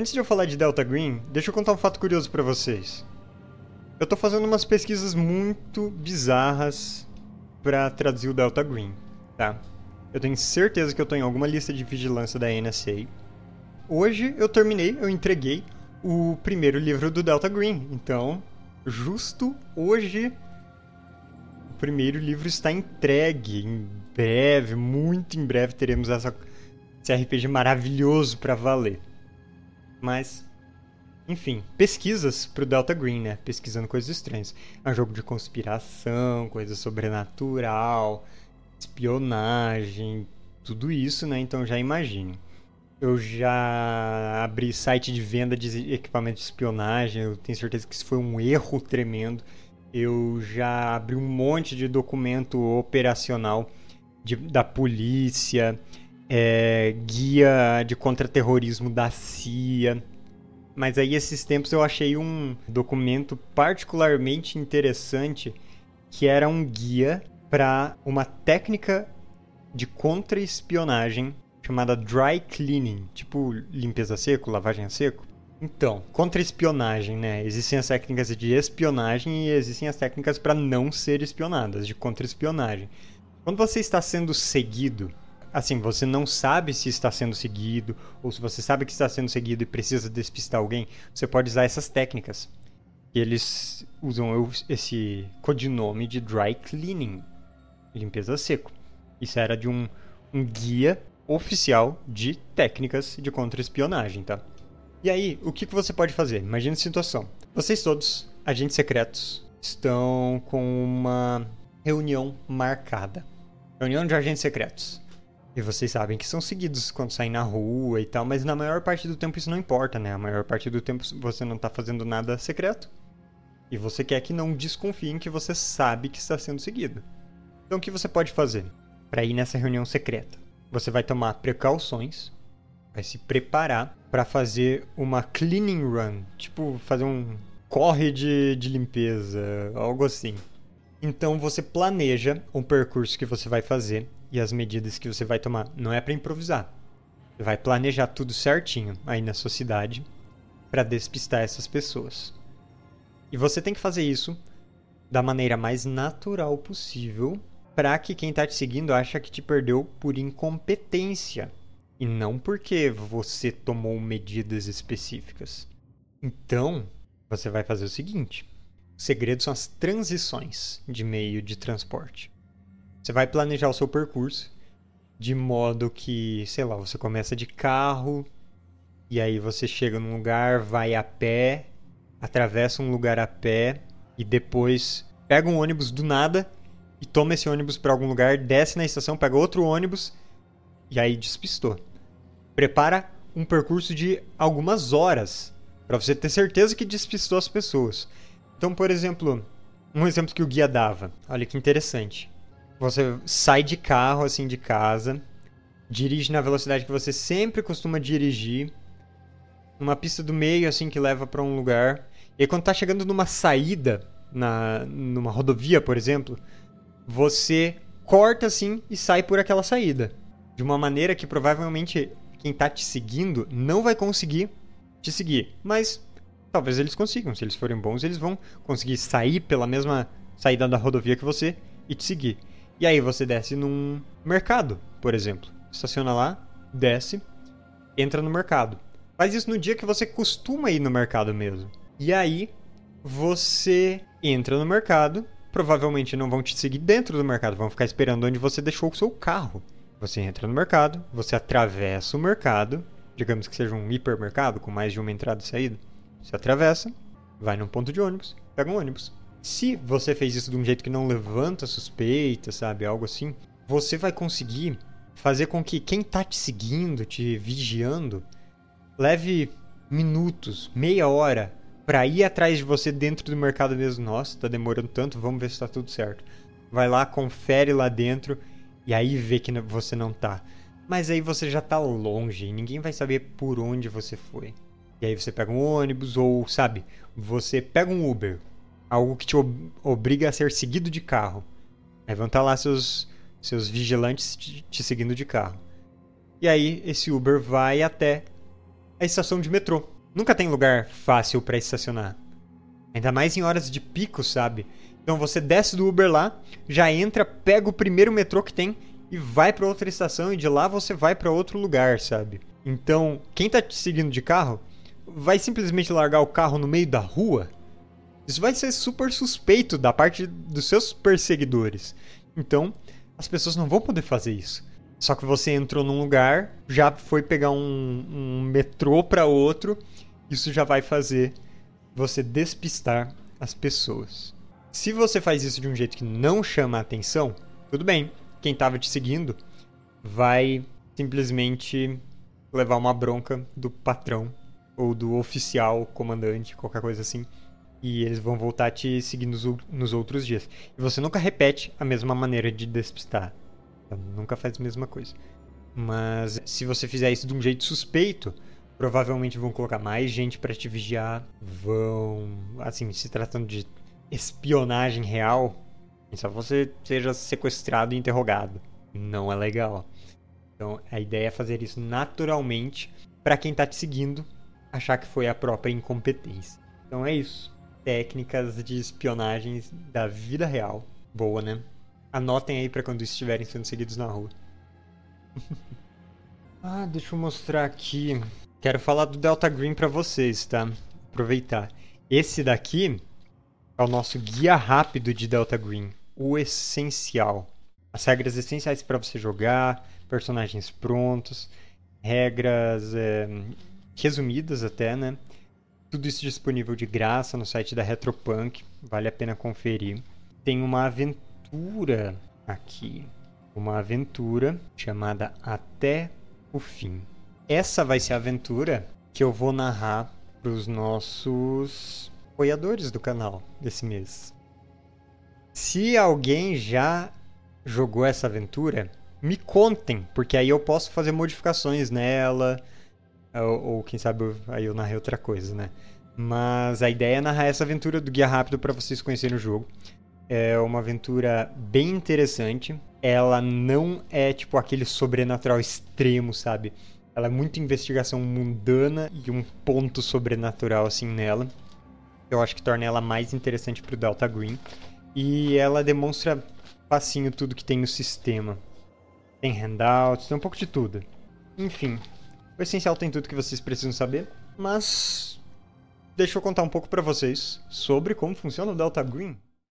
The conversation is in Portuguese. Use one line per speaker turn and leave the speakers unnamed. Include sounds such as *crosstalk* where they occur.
Antes de eu falar de Delta Green, deixa eu contar um fato curioso para vocês. Eu tô fazendo umas pesquisas muito bizarras para traduzir o Delta Green, tá? Eu tenho certeza que eu tô em alguma lista de vigilância da NSA. Hoje eu terminei, eu entreguei o primeiro livro do Delta Green. Então, justo hoje o primeiro livro está entregue. Em breve, muito em breve teremos essa esse RPG maravilhoso para valer. Mas, enfim, pesquisas pro Delta Green, né? Pesquisando coisas estranhas. É um jogo de conspiração, coisa sobrenatural, espionagem, tudo isso, né? Então já imagine. Eu já abri site de venda de equipamento de espionagem, eu tenho certeza que isso foi um erro tremendo. Eu já abri um monte de documento operacional de, da polícia, é, guia de contra-terrorismo da CIA. Mas aí, esses tempos, eu achei um documento particularmente interessante que era um guia para uma técnica de contra-espionagem chamada dry cleaning, tipo limpeza seco, lavagem a seco. Então, contra-espionagem, né? Existem as técnicas de espionagem e existem as técnicas para não ser espionadas, de contra-espionagem. Quando você está sendo seguido assim, você não sabe se está sendo seguido, ou se você sabe que está sendo seguido e precisa despistar alguém, você pode usar essas técnicas. Eles usam esse codinome de dry cleaning, limpeza seco. Isso era de um, um guia oficial de técnicas de contra-espionagem, tá? E aí, o que, que você pode fazer? Imagine a situação. Vocês todos, agentes secretos, estão com uma reunião marcada. Reunião de agentes secretos. E vocês sabem que são seguidos quando saem na rua e tal, mas na maior parte do tempo isso não importa, né? A maior parte do tempo você não tá fazendo nada secreto. E você quer que não desconfiem que você sabe que está sendo seguido. Então o que você pode fazer para ir nessa reunião secreta? Você vai tomar precauções, vai se preparar para fazer uma cleaning run, tipo fazer um corre de, de limpeza, algo assim. Então você planeja o percurso que você vai fazer e as medidas que você vai tomar. Não é para improvisar. Você vai planejar tudo certinho aí na sua cidade para despistar essas pessoas. E você tem que fazer isso da maneira mais natural possível para que quem está te seguindo acha que te perdeu por incompetência e não porque você tomou medidas específicas. Então, você vai fazer o seguinte: o segredo são as transições de meio de transporte. Você vai planejar o seu percurso de modo que, sei lá, você começa de carro e aí você chega num lugar, vai a pé, atravessa um lugar a pé e depois pega um ônibus do nada e toma esse ônibus para algum lugar, desce na estação, pega outro ônibus e aí despistou. Prepara um percurso de algumas horas para você ter certeza que despistou as pessoas. Então, por exemplo, um exemplo que o guia dava. Olha que interessante. Você sai de carro, assim, de casa, dirige na velocidade que você sempre costuma dirigir, numa pista do meio, assim, que leva para um lugar. E quando tá chegando numa saída, na, numa rodovia, por exemplo, você corta, assim, e sai por aquela saída. De uma maneira que provavelmente quem tá te seguindo não vai conseguir te seguir. Mas talvez eles consigam. Se eles forem bons, eles vão conseguir sair pela mesma saída da rodovia que você e te seguir. E aí você desce num mercado, por exemplo. Estaciona lá, desce, entra no mercado. Faz isso no dia que você costuma ir no mercado mesmo. E aí você entra no mercado, provavelmente não vão te seguir dentro do mercado, vão ficar esperando onde você deixou o seu carro. Você entra no mercado, você atravessa o mercado, digamos que seja um hipermercado com mais de uma entrada e saída. Você atravessa, vai num ponto de ônibus, pega um ônibus, se você fez isso de um jeito que não levanta suspeita, sabe? Algo assim, você vai conseguir fazer com que quem tá te seguindo, te vigiando, leve minutos, meia hora para ir atrás de você dentro do mercado mesmo. Nossa, tá demorando tanto, vamos ver se tá tudo certo. Vai lá, confere lá dentro e aí vê que você não tá. Mas aí você já tá longe e ninguém vai saber por onde você foi. E aí você pega um ônibus ou, sabe, você pega um Uber, algo que te ob obriga a ser seguido de carro. Aí vão estar lá seus, seus vigilantes te, te seguindo de carro. E aí esse Uber vai até a estação de metrô. Nunca tem lugar fácil para estacionar. Ainda mais em horas de pico, sabe? Então você desce do Uber lá, já entra, pega o primeiro metrô que tem e vai para outra estação e de lá você vai para outro lugar, sabe? Então, quem tá te seguindo de carro vai simplesmente largar o carro no meio da rua? Isso vai ser super suspeito da parte dos seus perseguidores. Então, as pessoas não vão poder fazer isso. Só que você entrou num lugar, já foi pegar um, um metrô para outro, isso já vai fazer você despistar as pessoas. Se você faz isso de um jeito que não chama a atenção, tudo bem. Quem estava te seguindo vai simplesmente levar uma bronca do patrão ou do oficial, comandante, qualquer coisa assim. E eles vão voltar te seguindo nos, nos outros dias. E você nunca repete a mesma maneira de despistar. Então, nunca faz a mesma coisa. Mas se você fizer isso de um jeito suspeito, provavelmente vão colocar mais gente para te vigiar. Vão, assim, se tratando de espionagem real, só você seja sequestrado e interrogado. Não é legal. Então a ideia é fazer isso naturalmente para quem está te seguindo achar que foi a própria incompetência. Então é isso. Técnicas de espionagem da vida real. Boa, né? Anotem aí para quando estiverem sendo seguidos na rua. *laughs* ah, deixa eu mostrar aqui. Quero falar do Delta Green para vocês, tá? Aproveitar. Esse daqui é o nosso guia rápido de Delta Green. O essencial. As regras essenciais para você jogar, personagens prontos, regras é, resumidas até, né? Tudo isso disponível de graça no site da Retropunk, vale a pena conferir. Tem uma aventura aqui, uma aventura chamada Até o Fim. Essa vai ser a aventura que eu vou narrar para os nossos apoiadores do canal desse mês. Se alguém já jogou essa aventura, me contem, porque aí eu posso fazer modificações nela, ou, ou quem sabe aí eu narrei outra coisa, né? Mas a ideia é narrar essa aventura do Guia Rápido para vocês conhecerem o jogo. É uma aventura bem interessante. Ela não é tipo aquele sobrenatural extremo, sabe? Ela é muito investigação mundana e um ponto sobrenatural assim nela. Eu acho que torna ela mais interessante pro Delta Green. E ela demonstra facinho tudo que tem no sistema. Tem handouts, tem um pouco de tudo. Enfim, o essencial tem tudo que vocês precisam saber, mas deixa eu contar um pouco para vocês sobre como funciona o Delta Green.